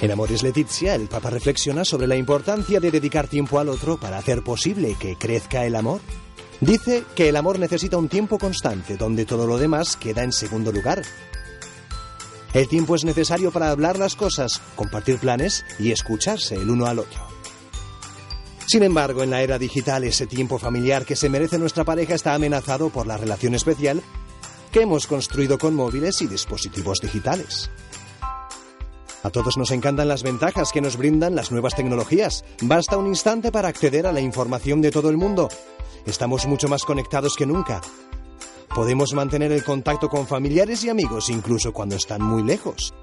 En Amores Letizia, el Papa reflexiona sobre la importancia de dedicar tiempo al otro para hacer posible que crezca el amor. Dice que el amor necesita un tiempo constante, donde todo lo demás queda en segundo lugar. El tiempo es necesario para hablar las cosas, compartir planes y escucharse el uno al otro. Sin embargo, en la era digital, ese tiempo familiar que se merece nuestra pareja está amenazado por la relación especial que hemos construido con móviles y dispositivos digitales. A todos nos encantan las ventajas que nos brindan las nuevas tecnologías. Basta un instante para acceder a la información de todo el mundo. Estamos mucho más conectados que nunca. Podemos mantener el contacto con familiares y amigos incluso cuando están muy lejos.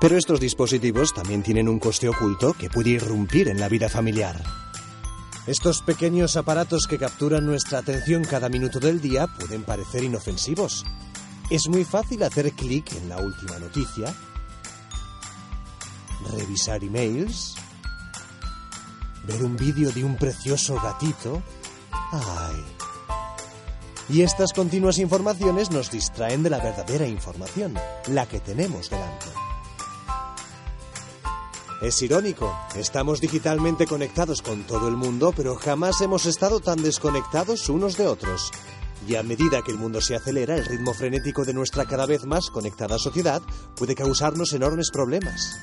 Pero estos dispositivos también tienen un coste oculto que puede irrumpir en la vida familiar. Estos pequeños aparatos que capturan nuestra atención cada minuto del día pueden parecer inofensivos. Es muy fácil hacer clic en la última noticia, revisar emails, ver un vídeo de un precioso gatito. ¡Ay! Y estas continuas informaciones nos distraen de la verdadera información, la que tenemos delante. Es irónico, estamos digitalmente conectados con todo el mundo, pero jamás hemos estado tan desconectados unos de otros. Y a medida que el mundo se acelera, el ritmo frenético de nuestra cada vez más conectada sociedad puede causarnos enormes problemas.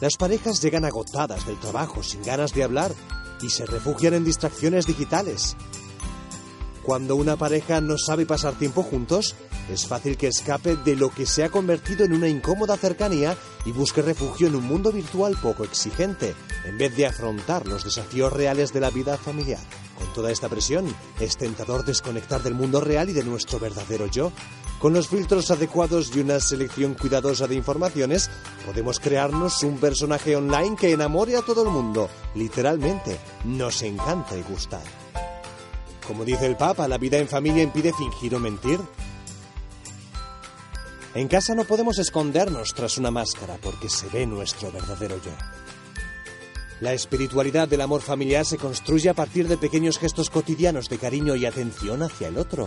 Las parejas llegan agotadas del trabajo, sin ganas de hablar, y se refugian en distracciones digitales. Cuando una pareja no sabe pasar tiempo juntos, es fácil que escape de lo que se ha convertido en una incómoda cercanía y busque refugio en un mundo virtual poco exigente, en vez de afrontar los desafíos reales de la vida familiar. Con toda esta presión, es tentador desconectar del mundo real y de nuestro verdadero yo. Con los filtros adecuados y una selección cuidadosa de informaciones, podemos crearnos un personaje online que enamore a todo el mundo. Literalmente, nos encanta y gustar. Como dice el Papa, la vida en familia impide fingir o mentir. En casa no podemos escondernos tras una máscara porque se ve nuestro verdadero yo. La espiritualidad del amor familiar se construye a partir de pequeños gestos cotidianos de cariño y atención hacia el otro.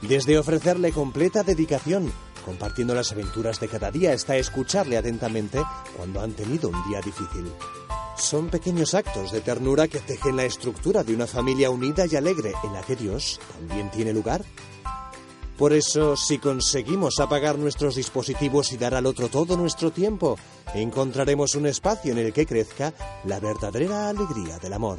Desde ofrecerle completa dedicación, compartiendo las aventuras de cada día, hasta escucharle atentamente cuando han tenido un día difícil. Son pequeños actos de ternura que tejen la estructura de una familia unida y alegre en la que Dios también tiene lugar. Por eso, si conseguimos apagar nuestros dispositivos y dar al otro todo nuestro tiempo, encontraremos un espacio en el que crezca la verdadera alegría del amor.